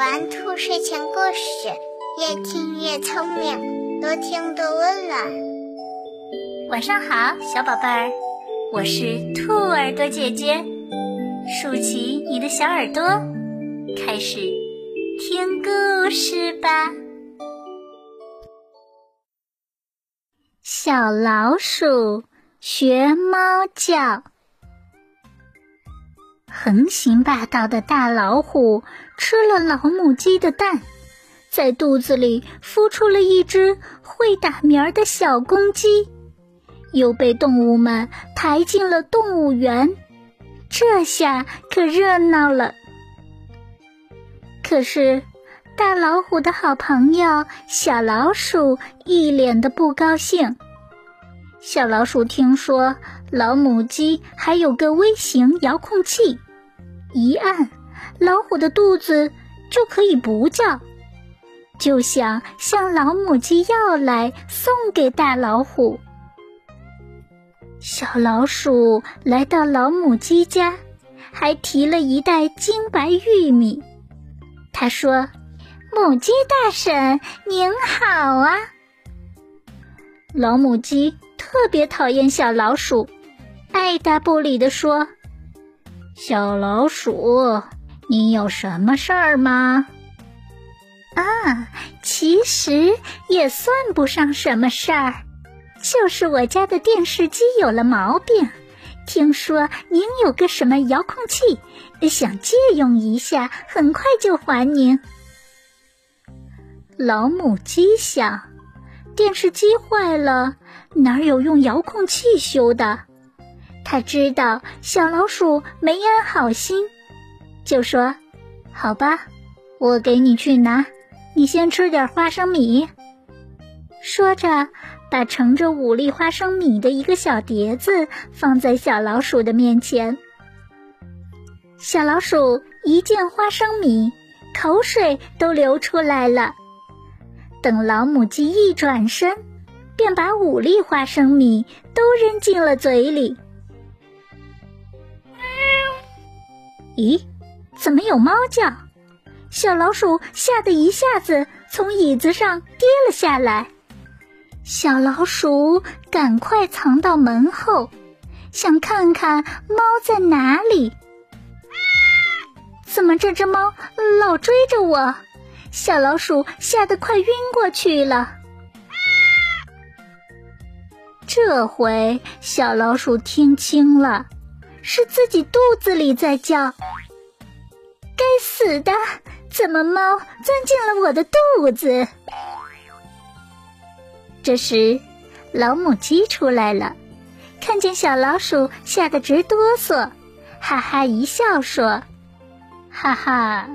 玩兔睡前故事，越听越聪明，多听多温暖。晚上好，小宝贝儿，我是兔耳朵姐姐，竖起你的小耳朵，开始听故事吧。小老鼠学猫叫。横行霸道的大老虎吃了老母鸡的蛋，在肚子里孵出了一只会打鸣的小公鸡，又被动物们抬进了动物园。这下可热闹了。可是，大老虎的好朋友小老鼠一脸的不高兴。小老鼠听说老母鸡还有个微型遥控器，一按，老虎的肚子就可以不叫，就想向老母鸡要来送给大老虎。小老鼠来到老母鸡家，还提了一袋金白玉米。他说：“母鸡大婶您好啊。”老母鸡。特别讨厌小老鼠，爱答不理地说：“小老鼠，你有什么事儿吗？”啊，其实也算不上什么事儿，就是我家的电视机有了毛病，听说您有个什么遥控器，想借用一下，很快就还您。老母鸡想，电视机坏了。哪有用遥控器修的？他知道小老鼠没安好心，就说：“好吧，我给你去拿，你先吃点花生米。”说着，把盛着五粒花生米的一个小碟子放在小老鼠的面前。小老鼠一见花生米，口水都流出来了。等老母鸡一转身。便把五粒花生米都扔进了嘴里。咦，怎么有猫叫？小老鼠吓得一下子从椅子上跌了下来。小老鼠赶快藏到门后，想看看猫在哪里。怎么这只猫老追着我？小老鼠吓得快晕过去了。这回小老鼠听清了，是自己肚子里在叫。该死的，怎么猫钻进了我的肚子？这时，老母鸡出来了，看见小老鼠，吓得直哆嗦，哈哈一笑说：“哈哈，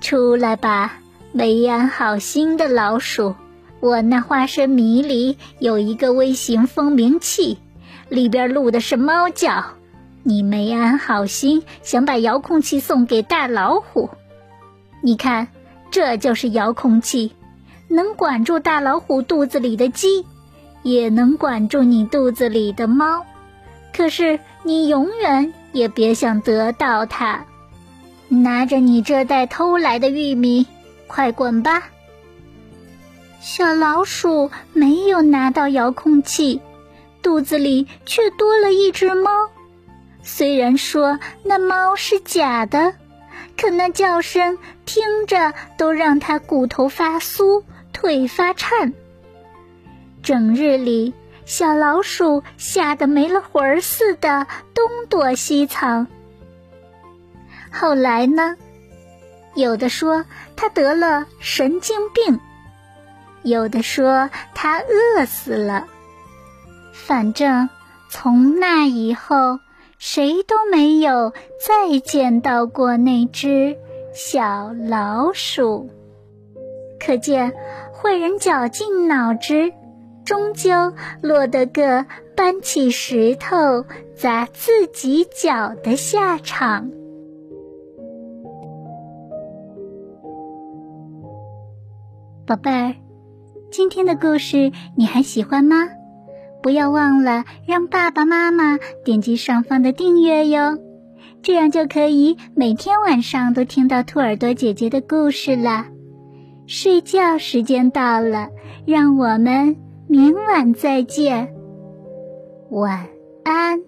出来吧，没安好心的老鼠。”我那花生米里有一个微型蜂鸣器，里边录的是猫叫。你没安好心，想把遥控器送给大老虎。你看，这就是遥控器，能管住大老虎肚子里的鸡，也能管住你肚子里的猫。可是你永远也别想得到它。拿着你这袋偷来的玉米，快滚吧！小老鼠没有拿到遥控器，肚子里却多了一只猫。虽然说那猫是假的，可那叫声听着都让它骨头发酥、腿发颤。整日里，小老鼠吓得没了魂儿似的，东躲西藏。后来呢？有的说它得了神经病。有的说他饿死了，反正从那以后，谁都没有再见到过那只小老鼠。可见坏人绞尽脑汁，终究落得个搬起石头砸自己脚的下场。宝贝儿。今天的故事你还喜欢吗？不要忘了让爸爸妈妈点击上方的订阅哟，这样就可以每天晚上都听到兔耳朵姐姐的故事了。睡觉时间到了，让我们明晚再见。晚安。